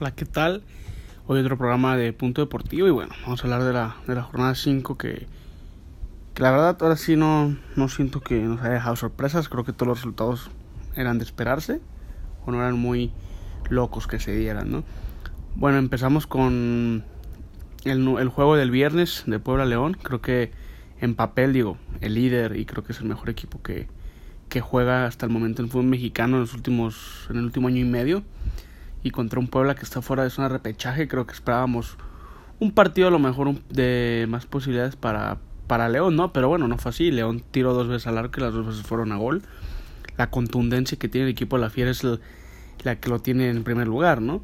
Hola, ¿qué tal? Hoy otro programa de Punto Deportivo y bueno, vamos a hablar de la, de la jornada 5 que, que la verdad ahora sí no, no siento que nos haya dejado sorpresas, creo que todos los resultados eran de esperarse o no eran muy locos que se dieran, ¿no? Bueno, empezamos con el, el juego del viernes de Puebla León, creo que en papel digo, el líder y creo que es el mejor equipo que, que juega hasta el momento en fútbol mexicano en los últimos en el último año y medio y contra un Puebla que está fuera de zona de creo que esperábamos un partido a lo mejor de más posibilidades para para León no pero bueno no fue así. León tiró dos veces al arco y las dos veces fueron a gol. La contundencia que tiene el equipo de la Fiera es la que lo tiene en primer lugar no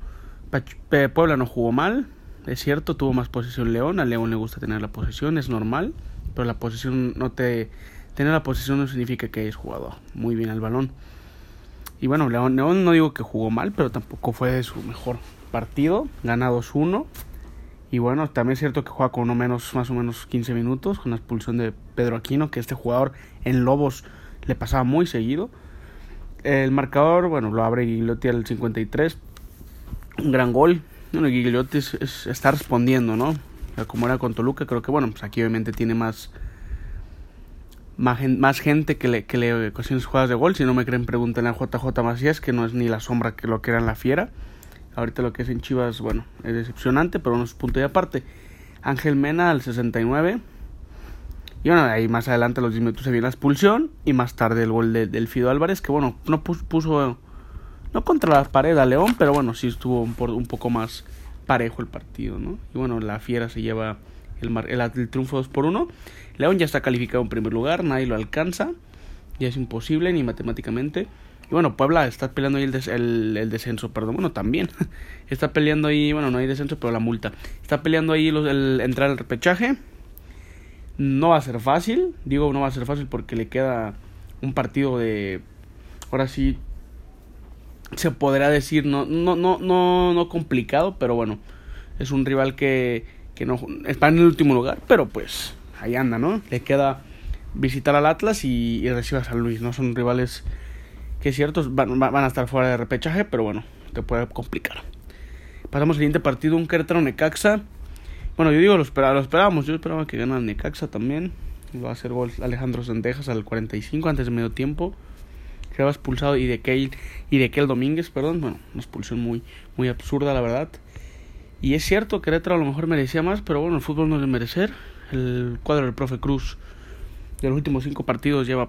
Puebla no jugó mal es cierto tuvo más posición León. A León le gusta tener la posición es normal pero la posición no te tener la posición no significa que hayas jugado muy bien al balón. Y bueno, León, León no digo que jugó mal, pero tampoco fue su mejor partido. Gana 2-1. Y bueno, también es cierto que juega con uno menos, más o menos 15 minutos, con la expulsión de Pedro Aquino, que este jugador en Lobos le pasaba muy seguido. El marcador, bueno, lo abre Gigliotti al 53. Un gran gol. Bueno, Gigliotti está respondiendo, ¿no? Como era con Toluca, creo que, bueno, pues aquí obviamente tiene más más, gente que le, que le cuestiones jugadas de gol. Si no me creen, pregunten a JJ Macías, que no es ni la sombra que lo que era en la fiera. Ahorita lo que es en Chivas, bueno, es decepcionante, pero no es punto y aparte. Ángel Mena al 69. Y bueno, ahí más adelante los 10 minutos se viene la expulsión. Y más tarde el gol del Fido Álvarez, que bueno, no puso, no contra la pared a León, pero bueno, sí estuvo un, un poco más parejo el partido, ¿no? Y bueno, la fiera se lleva el, el, triunfo 2 por 1. León ya está calificado en primer lugar, nadie lo alcanza, ya es imposible ni matemáticamente. Y bueno, Puebla está peleando ahí el, el, descenso, perdón, bueno, también. está peleando ahí, bueno, no hay descenso, pero la multa. Está peleando ahí el entrar al repechaje. No va a ser fácil, digo no va a ser fácil porque le queda un partido de, ahora sí, se podrá decir, no, no, no, no, no complicado, pero bueno, es un rival que que no está en el último lugar, pero pues ahí anda, ¿no? Le queda visitar al Atlas y, y a San Luis, ¿no? Son rivales que ciertos van, van, a estar fuera de repechaje, pero bueno, te puede complicar. Pasamos al siguiente partido, un Querétaro Necaxa. Bueno, yo digo, lo, esperaba, lo esperábamos, yo esperaba que ganara Necaxa también. Va a hacer gol Alejandro Sendejas al 45 antes de medio tiempo. Quedaba expulsado y de Keil y de Kel Domínguez, perdón. Bueno, una expulsión muy, muy absurda, la verdad. Y es cierto, que Querétaro a lo mejor merecía más, pero bueno, el fútbol no es de merecer. El cuadro del profe Cruz de los últimos cinco partidos lleva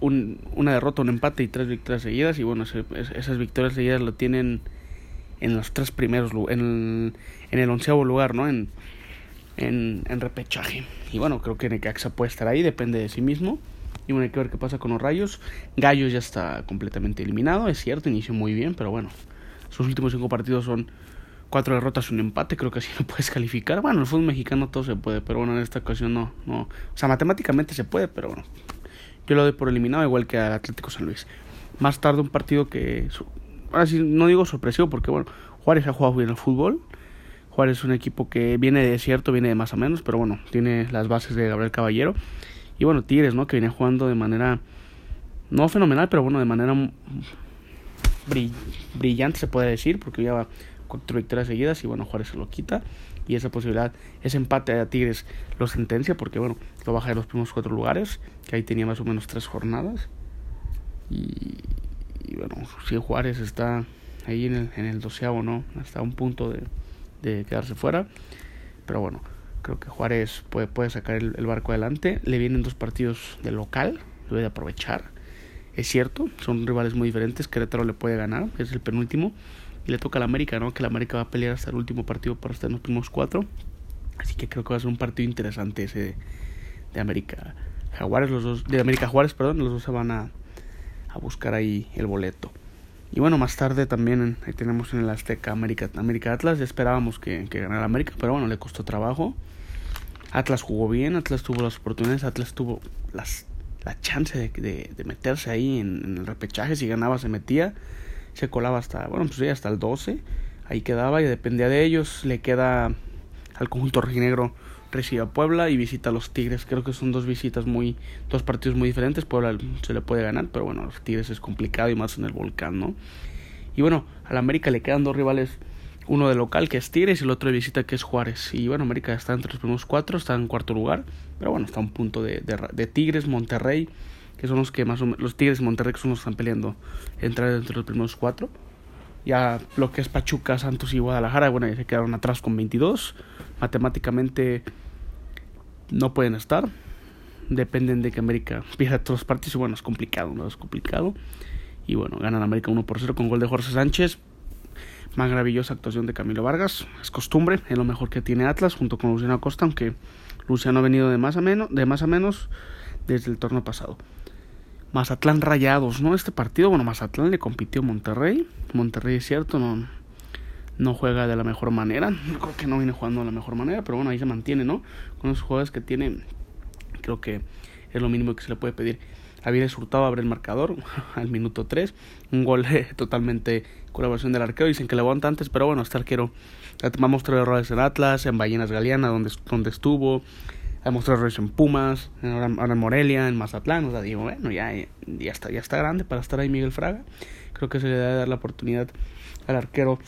un, una derrota, un empate y tres victorias seguidas. Y bueno, esas victorias seguidas lo tienen en los tres primeros, en, en el onceavo lugar, ¿no? En, en, en, repechaje. Y bueno, creo que Necaxa puede estar ahí, depende de sí mismo. Y bueno, hay que ver qué pasa con los Rayos. Gallos ya está completamente eliminado, es cierto, inició muy bien, pero bueno, sus últimos cinco partidos son cuatro derrotas un empate, creo que así lo puedes calificar. Bueno, en el fútbol mexicano todo se puede, pero bueno, en esta ocasión no, no. O sea, matemáticamente se puede, pero bueno. Yo lo doy por eliminado, igual que al Atlético San Luis. Más tarde un partido que, ahora sí, no digo sorpresivo, porque bueno, Juárez ha jugado bien al fútbol. Juárez es un equipo que viene de cierto, viene de más o menos, pero bueno, tiene las bases de Gabriel Caballero. Y bueno, Tigres, ¿no? Que viene jugando de manera, no fenomenal, pero bueno, de manera brillante se puede decir, porque ya va cuatro victorias seguidas y bueno, Juárez se lo quita y esa posibilidad, ese empate a Tigres lo sentencia porque bueno, lo baja de los primeros cuatro lugares, que ahí tenía más o menos tres jornadas y, bueno, si Juárez está ahí en el, en el doceavo, ¿no? Hasta un punto de, de quedarse fuera, pero bueno, creo que Juárez puede, puede sacar el, barco adelante. Le vienen dos partidos de local, lo debe aprovechar. Es cierto, son rivales muy diferentes. Querétaro le puede ganar, es el penúltimo y le toca al América, ¿no? Que la América va a pelear hasta el último partido para estar en los primeros cuatro. Así que creo que va a ser un partido interesante ese de, América Jaguares, los dos, de América Juárez, perdón, los dos se van a, a buscar ahí el boleto. Y bueno, más tarde también ahí tenemos en el Azteca América, América Atlas. Ya esperábamos que, que ganara América, pero bueno, le costó trabajo. Atlas jugó bien, Atlas tuvo las oportunidades, Atlas tuvo las, la chance de, de, de meterse ahí en, en, el repechaje. Si ganaba, se metía se colaba hasta, bueno, pues hasta el 12, ahí quedaba y dependía de ellos, le queda al conjunto rojinegro recibe a Puebla y visita a los Tigres, creo que son dos visitas muy, dos partidos muy diferentes, Puebla se le puede ganar, pero bueno, los Tigres es complicado y más en el volcán, ¿no? Y bueno, al América le quedan dos rivales uno de local que es Tigres y el otro de visita que es Juárez. Y bueno, América está entre los primeros cuatro, está en cuarto lugar, pero bueno, está a un punto de, de, Tigres, Monterrey, que son los que más o menos, los Tigres y Monterrey que son los que están peleando entrar entre los primeros cuatro. Ya lo que es Pachuca, Santos y Guadalajara, bueno, ya se quedaron atrás con 22. Matemáticamente no pueden estar. Dependen de que América pierda todos los partidos. Y bueno, es complicado, ¿no? Es complicado. Y bueno, ganan América 1 por 0 con gol de Jorge Sánchez. Maravillosa actuación de Camilo Vargas. Es costumbre, es lo mejor que tiene Atlas junto con Luciano Acosta, aunque Luciano ha venido de más a menos, de más a menos desde el torneo pasado. Mazatlán Rayados, ¿no? Este partido, bueno, Mazatlán le compitió Monterrey. Monterrey es cierto, no, no juega de la mejor manera. Creo que no viene jugando de la mejor manera, pero bueno, ahí se mantiene, ¿no? Con los jugadores que tiene, creo que es lo mínimo que se le puede pedir. Aviles Hurtado abre el marcador al minuto 3. Un gol totalmente colaboración del arquero. Dicen que levanta antes, pero bueno, este arquero ha mostrado errores en Atlas, en Ballenas Galeana, donde, donde estuvo. Ha mostrado errores en Pumas, ahora, en Morelia, en Mazatlán. O sea, digo, bueno, ya, ya, está, ya está grande para estar ahí Miguel Fraga. Creo que se le debe dar la oportunidad al arquero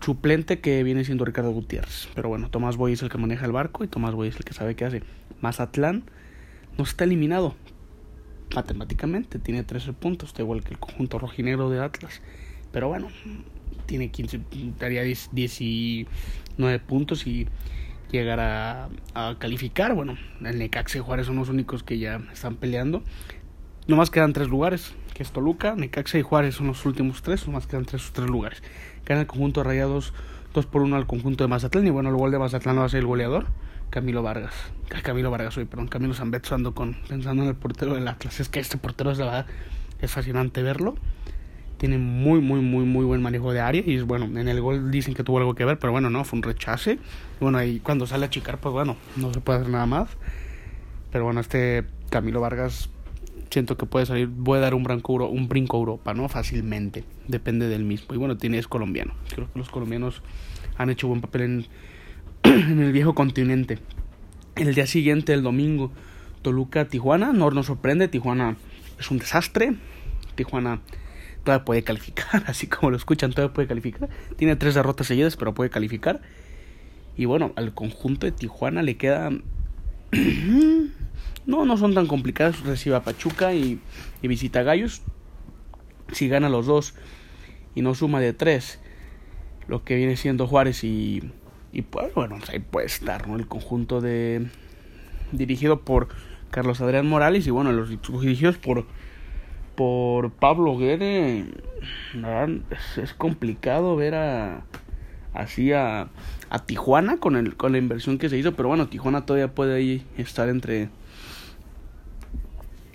suplente que viene siendo Ricardo Gutiérrez. Pero bueno, Tomás Boy es el que maneja el barco y Tomás Boy es el que sabe qué hace. Mazatlán no está eliminado, matemáticamente tiene 13 puntos, igual que el conjunto rojinegro de Atlas. Pero bueno, tiene 15, daría 19 puntos y llegar a, calificar. Bueno, el Necaxa y Juárez son los únicos que ya están peleando. Nomás quedan tres lugares, que es Toluca, Necaxa y Juárez son los últimos tres, nomás quedan tres, tres lugares. Gana el conjunto de Rayados 2 por 1 al conjunto de Mazatlán y bueno, el gol de Mazatlán a ser el goleador. Camilo Vargas. Camilo Vargas hoy, perdón, Camilo Zambetso ando con, pensando en el portero del Atlas. Es que este portero es la verdad, es fascinante verlo. Tiene muy, muy, muy, muy buen manejo de área. Y bueno, en el gol dicen que tuvo algo que ver, pero bueno, no, fue un rechace. bueno, ahí cuando sale a chicar, pues bueno, no se puede hacer nada más. Pero bueno, este Camilo Vargas siento que puede salir, puede dar un brinco, un brinco a Europa, ¿no? Fácilmente. Depende del mismo. Y bueno, tiene es colombiano. Creo que los colombianos han hecho buen papel en en el viejo continente. El día siguiente, el domingo, Toluca, Tijuana. No nos sorprende, Tijuana es un desastre. Tijuana todavía puede calificar, así como lo escuchan, todavía puede calificar. Tiene tres derrotas seguidas, pero puede calificar. Y bueno, al conjunto de Tijuana le queda... no, no son tan complicadas. Recibe a Pachuca y, y visita Gallos. Si gana los dos y no suma de tres, lo que viene siendo Juárez y, y pues bueno, ahí puede estar, ¿no? El conjunto de... dirigido por Carlos Adrián Morales y bueno, los dirigidos por por Pablo Guede es, complicado ver a así a, a Tijuana con el con la inversión que se hizo, pero bueno, Tijuana todavía puede ahí estar entre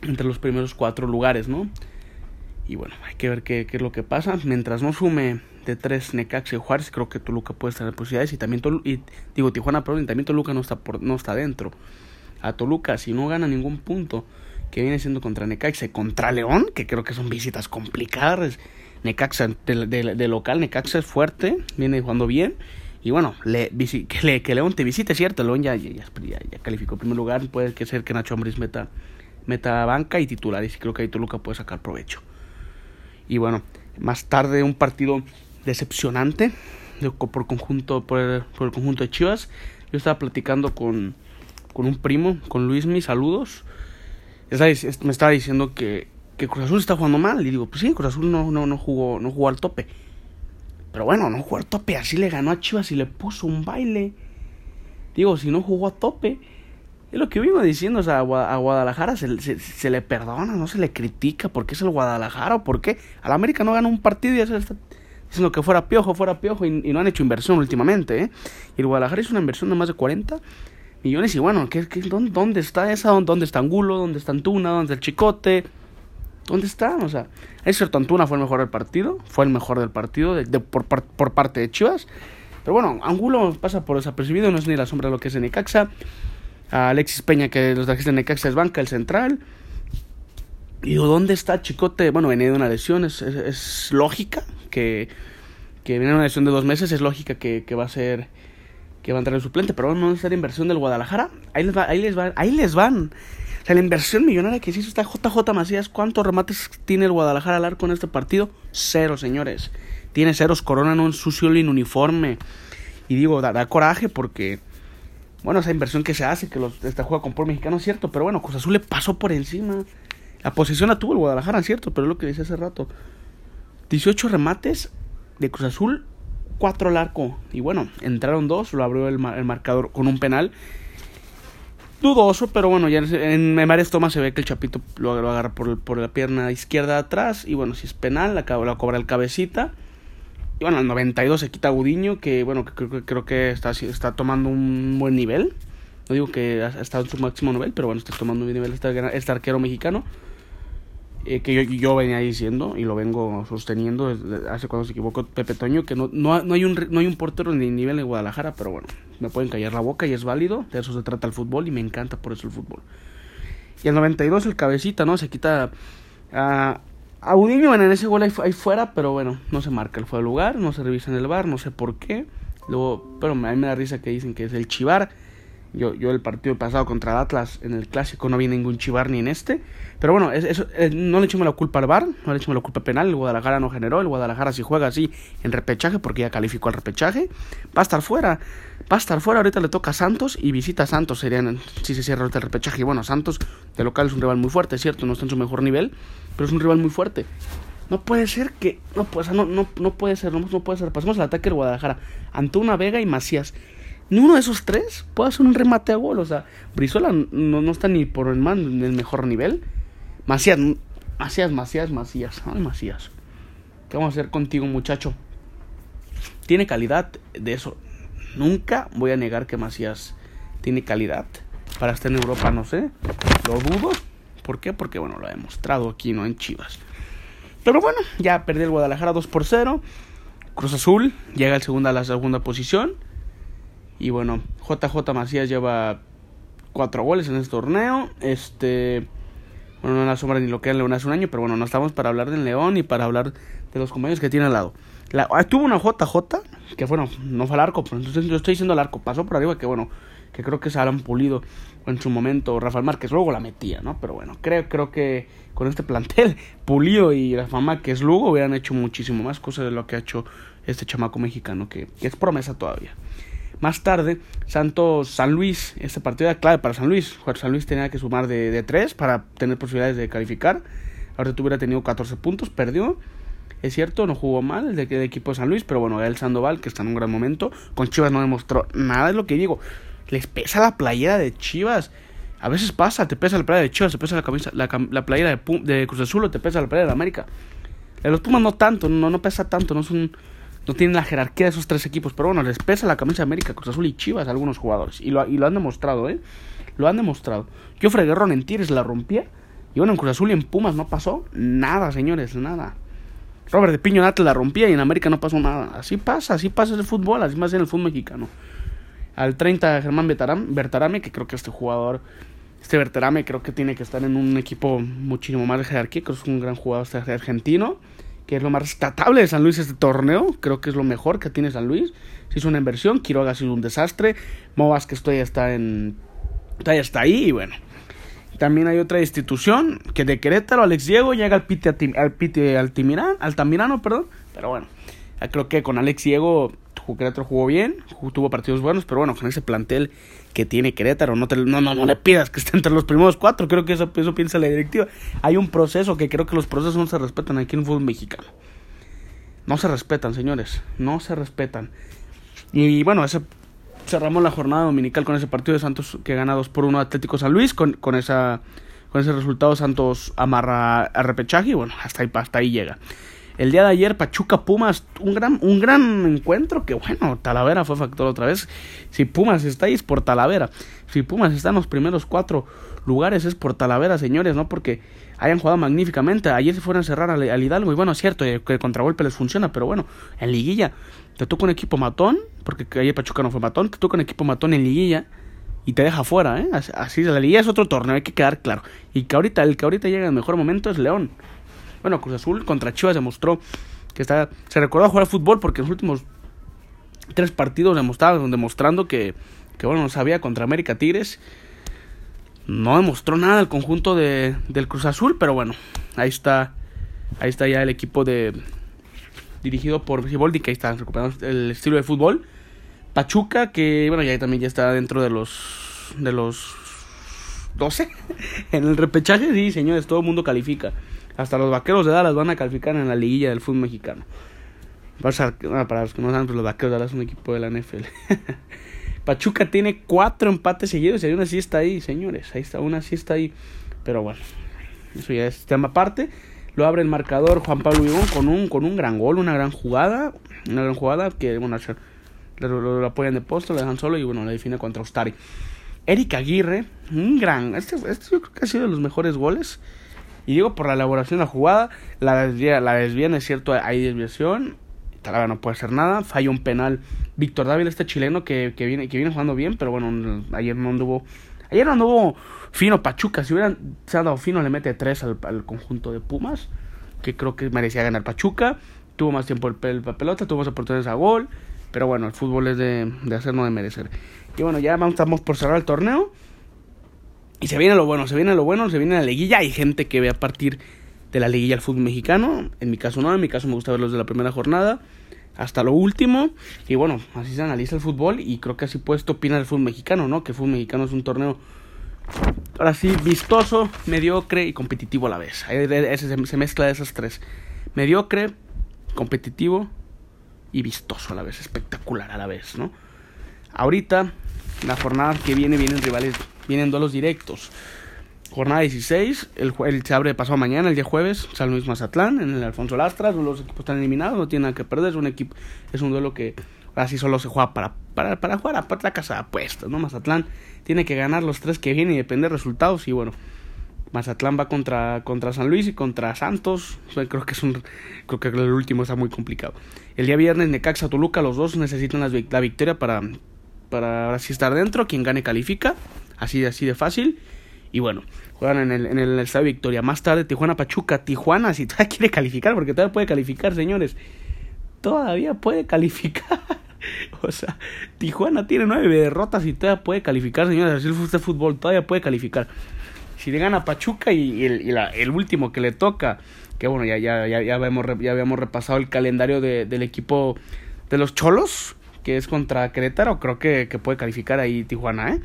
entre los primeros cuatro lugares, ¿no? Y bueno, hay que ver qué, es lo que pasa. Mientras no sume de tres Necaxa y Juárez, creo que Toluca puede estar en posibilidades. Y también y, digo Tijuana, pero también Toluca no está, por, no está dentro. A Toluca, si no gana ningún punto, que viene siendo contra Necaxa y contra León, que creo que son visitas complicadas. Necaxa de, de, local, Necaxa es fuerte, viene jugando bien. Y bueno, le, que, que León te visite, cierto. León ya, ya, ya, ya calificó en primer lugar. Puede que ser que Nacho Ambriz meta, meta banca y titulares. Y creo que ahí Toluca puede sacar provecho. Y bueno, más tarde un partido decepcionante por conjunto por el, por el conjunto de Chivas. Yo estaba platicando con, con un primo, con Luis, Me estaba diciendo que, que Cruz Azul está jugando mal. Y digo, pues sí, Cruz Azul no, no, no, jugó, no jugó al tope. Pero bueno, no jugó al tope. Así le ganó a Chivas y le puso un baile. Digo, si no jugó a tope. Es lo que vivo diciendo, o sea, a Guadalajara se, se, le perdona, no se le critica porque es el Guadalajara o porque al América no gana un partido y se está diciendo que fuera piojo, fuera piojo y, no han hecho inversión últimamente. ¿eh? Y el Guadalajara hizo una inversión de más de 40 millones y bueno, ¿qué, qué, dónde, está esa? ¿Dónde está Angulo? ¿Dónde está Antuna? ¿Dónde está el Chicote? ¿Dónde está? O sea, es cierto, Antuna fue el mejor del partido, fue el mejor del partido por, parte de Chivas. Pero bueno, Angulo pasa por desapercibido, no es ni la sombra de lo que es de Necaxa. Alexis Peña, que los de Necaxa es banca, el central. Y digo, ¿dónde está Chicote? Bueno, venía de una lesión, es, lógica que, que viene de una lesión de dos meses, es lógica que va a ser que va a entrar el suplente, pero no es la inversión del Guadalajara. Ahí les, va, ahí les van, ahí les van. O sea, la inversión millonaria que hizo está JJ Macías, ¿cuántos remates tiene el Guadalajara al arco en este partido? Cero, señores. tiene ceros, Corona no ensució el uniforme. Y digo, da, coraje porque, bueno, esa inversión que se hace, que los, esta juega con por mexicano, es cierto, pero bueno, Cruz Azul le pasó por encima. La posición la tuvo el Guadalajara, es cierto, pero es lo que decía hace rato. 18 remates de Cruz Azul, 4 al arco. Y bueno, entraron dos, lo abrió el, el marcador con un penal dudoso, pero bueno, ya en, en varias tomas se ve que el Chapito lo, agarra por, por, la pierna izquierda atrás. Y bueno, si es penal, la, la cobra el cabecita. Y bueno, al 92 se quita Gudiño, que bueno, que creo, creo que está, está tomando un buen nivel. No digo que ha estado en su máximo nivel, pero bueno, está tomando un buen nivel este, este arquero mexicano. Eh, que yo, venía diciendo y lo vengo sosteniendo desde hace cuando se equivocó Pepe Toño, que no, no, hay, un, no hay un portero ni nivel en Guadalajara, pero bueno, me pueden callar la boca y es válido, de eso se trata el fútbol y me encanta por eso el fútbol. Y el 92 el cabecita, ¿no? Se quita a, a en ese gol ahí, ahí, fuera, pero bueno, no se marca el fuera de lugar, no se revisa en el bar, no sé por qué. Luego, pero a mí me da risa que dicen que es el chivar yo, yo el partido pasado contra el Atlas en el clásico no vi ningún chivar ni en este. Pero bueno, eso, eh, no le echemos la culpa al VAR, no le echemos la culpa penal. El Guadalajara no generó. El Guadalajara si juega así en repechaje, porque ya calificó al repechaje, va a estar fuera. Va a estar fuera. Ahorita le toca a Santos y visita a Santos. Serían, si se cierra el repechaje. Y bueno, Santos de local es un rival muy fuerte, cierto. No está en su mejor nivel, pero es un rival muy fuerte. No puede ser que. No, pues, no, no, no puede ser. No, no puede ser. Pasemos al ataque del Guadalajara. Antuna Vega y Macías ni uno de esos tres puede hacer un remate a gol. O sea, Brizuela no, no está ni por el, man, en el mejor nivel. Macías, Macías, Macías, Macías. Ay, Macías. ¿Qué vamos a hacer contigo, muchacho? Tiene calidad de eso. Nunca voy a negar que Macías tiene calidad. Para estar en Europa, no sé. Lo dudo. ¿Por qué? Porque, bueno, lo ha demostrado aquí, ¿no? En Chivas. Pero bueno, ya perdió el Guadalajara 2 por 0. Cruz Azul llega al segundo, a la segunda posición. Y bueno, JJ Macías lleva cuatro goles en este torneo. Este. Bueno, no la sombra ni lo que era León hace un año, pero bueno, no estamos para hablar del León y para hablar de los compañeros que tiene al lado. La, ah, tuvo una JJ, que bueno, no fue al arco, pero entonces yo estoy diciendo al arco, pasó por arriba, que bueno, que creo que se han pulido en su momento Rafael Márquez, luego la metía, ¿no? Pero bueno, creo, creo que con este plantel, Pulido y Rafael Márquez Lugo hubieran hecho muchísimo más cosas de lo que ha hecho este chamaco mexicano, que es promesa todavía. Más tarde, Santos San Luis, este partido era clave para San Luis. San Luis tenía que sumar de, de 3 para tener posibilidades de calificar. Ahora hubiera tenido 14 puntos, perdió. Es cierto, no jugó mal el, de, equipo de San Luis, pero bueno, el Sandoval, que está en un gran momento, con Chivas no demostró nada, es lo que digo. Les pesa la playera de Chivas. A veces pasa, te pesa la playera de Chivas, te pesa la, camisa, la, la playera de, de, Cruz Azul o te pesa la playera de América. De los Pumas no tanto, no, no pesa tanto, no es no tienen la jerarquía de esos tres equipos, pero bueno, les pesa la camisa de América, Cruz Azul y Chivas a algunos jugadores. Y lo, y lo han demostrado, ¿eh? Lo han demostrado. Yo Guerrero en Tigres la rompía. Y bueno, en Cruz Azul y en Pumas no pasó nada, señores, nada. Robert de Piño la rompía y en América no pasó nada. Así pasa, así pasa el fútbol, así más en el fútbol mexicano. Al 30 Germán Bertarame, que creo que este jugador, este Bertarame creo que tiene que estar en un equipo muchísimo más de jerarquía, creo que es un gran jugador este argentino que es lo más rescatable de San Luis este torneo. Creo que es lo mejor que tiene San Luis. Se hizo una inversión, Quiroga ha sido un desastre. Movas que estoy está en. Todavía está ahí y bueno. También hay otra institución que de Querétaro, Alex Diego, llega al Pite, al Pite Altamirano, perdón. Pero bueno, creo que con Alex Diego Querétaro jugó bien, tuvo partidos buenos, pero bueno, con ese plantel que tiene Querétaro, no, te, no, no, le pidas que esté entre los primeros cuatro, creo que eso, eso piensa la directiva. Hay un proceso que creo que los procesos no se respetan aquí en el fútbol mexicano. No se respetan, señores, no se respetan. Y, bueno, ese, cerramos la jornada dominical con ese partido de Santos que gana 2 por 1 Atlético San Luis, con, con, esa, con ese resultado Santos amarra a repechaje y bueno, hasta ahí, hasta ahí llega. El día de ayer, Pachuca Pumas, un gran, un gran encuentro que bueno, Talavera fue factor otra vez. Si Pumas está ahí es por Talavera. Si Pumas está en los primeros cuatro lugares es por Talavera, señores, no porque hayan jugado magníficamente. Ayer se fueron a cerrar al, Hidalgo y bueno, es cierto eh, que el contragolpe les funciona, pero bueno, en liguilla te toca un equipo matón, porque ayer Pachuca no fue matón, te toca un equipo matón en liguilla y te deja fuera, ¿eh? Así, la liguilla es otro torneo, hay que quedar claro. Y que ahorita, el que ahorita llega en el mejor momento es León. Bueno, Cruz Azul contra Chivas demostró que está, se recordó jugar fútbol porque en los últimos tres partidos demostraron, demostrando que, que bueno, no sabía contra América Tigres. No demostró nada el conjunto de, del Cruz Azul, pero bueno, ahí está, ahí está ya el equipo de, dirigido por Siboldi, que ahí están recuperando el estilo de fútbol. Pachuca, que bueno, ya también ya está dentro de los de los 12 en el repechaje, sí, señores, todo el mundo califica. Hasta los vaqueros de Dallas van a calificar en la liguilla del fútbol mexicano. Para los que no saben, pues los vaqueros de Dallas son un equipo de la NFL. Pachuca tiene cuatro empates seguidos y hay una sí está ahí, señores. Ahí está, una sí está ahí. Pero bueno, eso ya es tema aparte. Lo abre el marcador Juan Pablo Vivón con un, con un gran gol, una gran jugada. Una gran jugada que, bueno, lo, lo, apoyan de posto, lo dejan solo y, bueno, le define contra Ustari. Eric Aguirre, un gran. Este, este yo creo que ha sido de los mejores goles. Y digo por la elaboración de la jugada, la desvía, la es cierto, hay desviación. Talavera no puede hacer nada. Falla un penal. Víctor Dávila, este chileno que, que, viene, que viene jugando bien, pero bueno, ayer no anduvo. Ayer no anduvo fino Pachuca. Si hubieran se dado fino, le mete tres al, al, conjunto de Pumas. Que creo que merecía ganar Pachuca. Tuvo más tiempo el, pelota, tuvo más oportunidades a gol. Pero bueno, el fútbol es de, de hacer, no de merecer. Y bueno, ya estamos por cerrar el torneo. Y se viene lo bueno, se viene lo bueno, se viene la liguilla. Hay gente que ve a partir de la liguilla al fútbol mexicano. En mi caso no, en mi caso me gusta verlos de la primera jornada hasta lo último. Y bueno, así se analiza el fútbol y creo que así puesto opina el fútbol mexicano, ¿no? Que el fútbol mexicano es un torneo, ahora sí, vistoso, mediocre y competitivo a la vez. Ese se mezcla de esas tres. Mediocre, competitivo y vistoso a la vez, espectacular a la vez, ¿no? Ahorita, la jornada que viene, vienen rivales, vienen duelos directos. Jornada 16, el, el, se abre pasado mañana, el día jueves, San Luis Mazatlán, en el Alfonso Lastras, los equipos están eliminados, no tienen nada que perder, es un equipo, es un duelo que así solo se juega para, para, para jugar a la casa de apuestas, ¿no? Mazatlán tiene que ganar los tres que vienen y depende de resultados, y bueno, Mazatlán va contra, contra San Luis y contra Santos, creo que es un, creo que el último está muy complicado. El día viernes Necaxa Toluca, los dos necesitan la, la victoria para, para así estar dentro, quien gane califica, así, así de fácil. Y bueno, juegan en el, en el Estadio Victoria. Más tarde, Tijuana Pachuca. Tijuana, si todavía quiere calificar, porque todavía puede calificar, señores. Todavía puede calificar. o sea, Tijuana tiene nueve derrotas y todavía puede calificar, señores. Así el fútbol, todavía puede calificar. Si le gana Pachuca y, el, el, último que le toca, que bueno, ya, ya, ya, ya, habíamos, ya habíamos repasado el calendario de, del equipo de los Cholos, que es contra Querétaro, creo que, que puede calificar ahí Tijuana, ¿eh?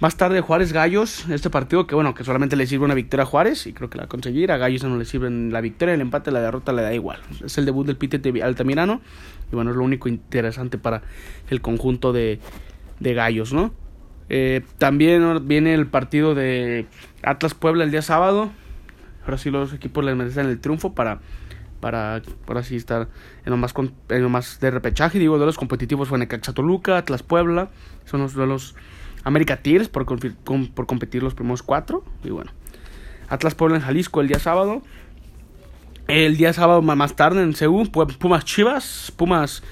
Más tarde Juárez Gallos, este partido que bueno, que solamente le sirve una victoria a Juárez y creo que la va a conseguir, a Gallos no le sirven la victoria, el empate, la derrota le da igual. Es el debut del Pitete Altamirano y bueno, es lo único interesante para el conjunto de, de Gallos, ¿no? Eh, también viene el partido de Atlas Puebla el día sábado. Ahora sí los equipos les merecen el triunfo para para por así estar en lo más en lo más de repechaje, digo, de los competitivos fue Necaxa Toluca, Atlas Puebla, son los duelos América Tigres por, por competir los primeros cuatro. Y bueno, Atlas Puebla en Jalisco el día sábado. El día sábado más tarde en Seúl, Pumas Chivas. Pumas,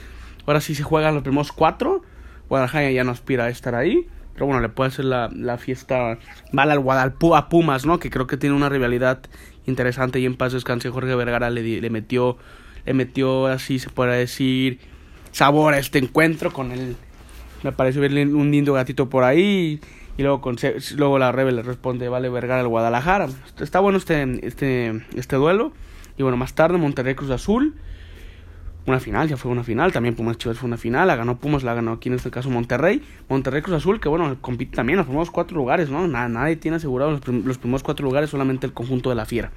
ahora sí se juegan los primeros cuatro. Guadalajara ya no aspira a estar ahí. Pero bueno, le puede hacer la, la fiesta mal al Guadalajara a Pumas, ¿no? Que creo que tiene una rivalidad interesante. Y en paz descanse Jorge Vergara le, le metió, le metió así se puede decir, sabor a este encuentro con el me parece ver un lindo gatito por ahí. Y luego, con, luego la Rebel le responde, vale Vergara al Guadalajara. Está bueno este, este, este duelo. Y bueno, más tarde Monterrey Cruz Azul. Una final, ya fue una final. También Pumas Chivas fue una final. La ganó Pumas, la ganó aquí en este caso Monterrey. Monterrey Cruz Azul, que bueno, compite también los primeros cuatro lugares, ¿no? nadie tiene asegurado los, los primeros cuatro lugares, solamente el conjunto de la Fiera.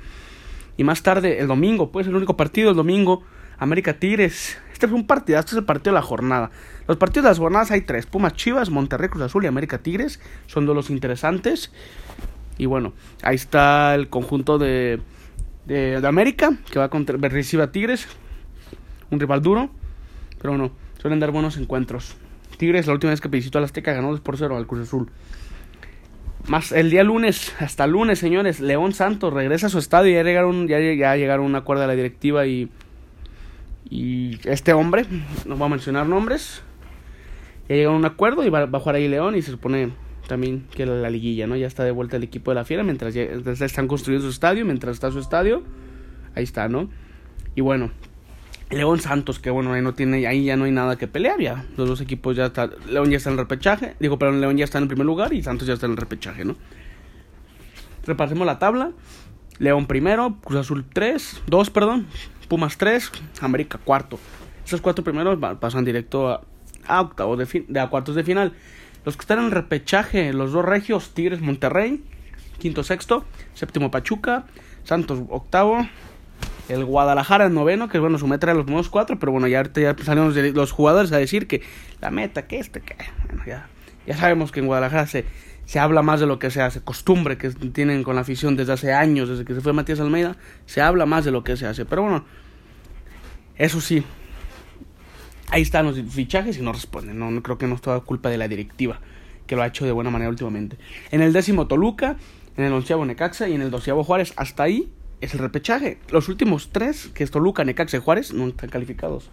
Y más tarde, el domingo, pues el único partido, el domingo, América Tigres. Este fue un partido, este es el partido de la jornada. Los partidos de las jornadas hay tres: Pumas Chivas, Monterrey Cruz Azul y América Tigres. Son de los interesantes. Y bueno, ahí está el conjunto de, de, América, que va a contra, recibe a Tigres. Un rival duro. Pero bueno, suelen dar buenos encuentros. Tigres, la última vez que visitó al Azteca, ganó 2 por 0 al Cruz Azul. Más el día lunes, hasta lunes, señores, León Santos regresa a su estadio. Ya llegaron, ya, ya llegaron a un acuerdo de la directiva y y este hombre, no voy a mencionar nombres, ya a un acuerdo y va, a jugar ahí León y se supone también que la, liguilla, ¿no? Ya está de vuelta el equipo de la Fiera mientras ya, están construyendo su estadio, mientras está su estadio, ahí está, ¿no? Y bueno, León Santos, que bueno, ahí no tiene, ahí ya no hay nada que pelear, ya los dos equipos ya está, León ya está en el repechaje, digo, perdón, León ya está en el primer lugar y Santos ya está en el repechaje, ¿no? Repasemos la tabla. León primero, Cruz Azul 3, 2, perdón, Pumas 3, América cuarto. Esos cuatro primeros pasan directo a, octavos de, de a cuartos de final. Los que están en el repechaje, los dos regios, Tigres Monterrey, quinto sexto, séptimo Pachuca, Santos octavo, el Guadalajara en noveno, que bueno, su meta era los nuevos cuatro, pero bueno, ya ahorita ya salieron los jugadores a decir que la meta, que este, que bueno, ya, ya sabemos que en Guadalajara se, se habla más de lo que se hace, costumbre que tienen con la afición desde hace años, desde que se fue Matías Almeida, se habla más de lo que se hace, pero bueno, eso sí, ahí están los fichajes y no responden, no, no creo que no es toda culpa de la directiva, que lo ha hecho de buena manera últimamente. En el décimo Toluca, en el onceavo Necaxa y en el doceavo Juárez, hasta ahí es el repechaje. Los últimos tres, que es Toluca, Necaxa y Juárez, no están calificados.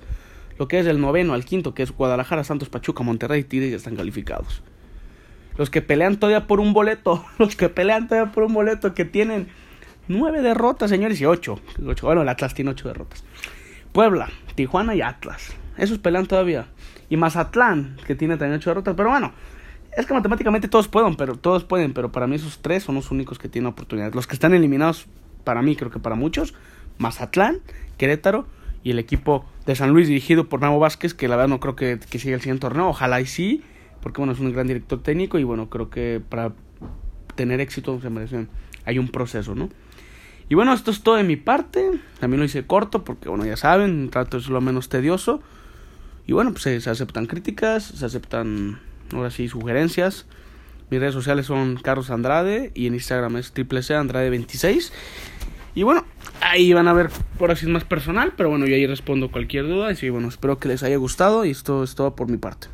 Lo que es del noveno al quinto, que es Guadalajara, Santos, Pachuca, Monterrey y Tigres, están calificados. Los que pelean todavía por un boleto, los que pelean todavía por un boleto, que tienen nueve derrotas, señores, y ocho. Bueno, el Atlas tiene ocho derrotas. Puebla, Tijuana y Atlas. Esos pelean todavía. Y Mazatlán, que tiene también ocho derrotas. Pero bueno, es que matemáticamente todos pueden, pero todos pueden, pero para mí esos tres son los únicos que tienen oportunidad. Los que están eliminados para mí, creo que para muchos, Mazatlán, Querétaro y el equipo de San Luis dirigido por Memo Vázquez, que la verdad no creo que siga el siguiente torneo, ojalá y sí, porque bueno, es un gran director técnico y bueno, creo que para tener éxito se merecen, hay un proceso, ¿no? Y bueno, esto es todo de mi parte, también lo hice corto porque bueno, ya saben, trato es lo menos tedioso. Y bueno, pues se, aceptan críticas, se aceptan ahora sí sugerencias. Mis redes sociales son Carlos Andrade y en Instagram es triple C Andrade 26. Y bueno, ahí van a ver por así más personal, pero bueno, yo ahí respondo cualquier duda. Y sí, bueno, espero que les haya gustado y esto es todo por mi parte.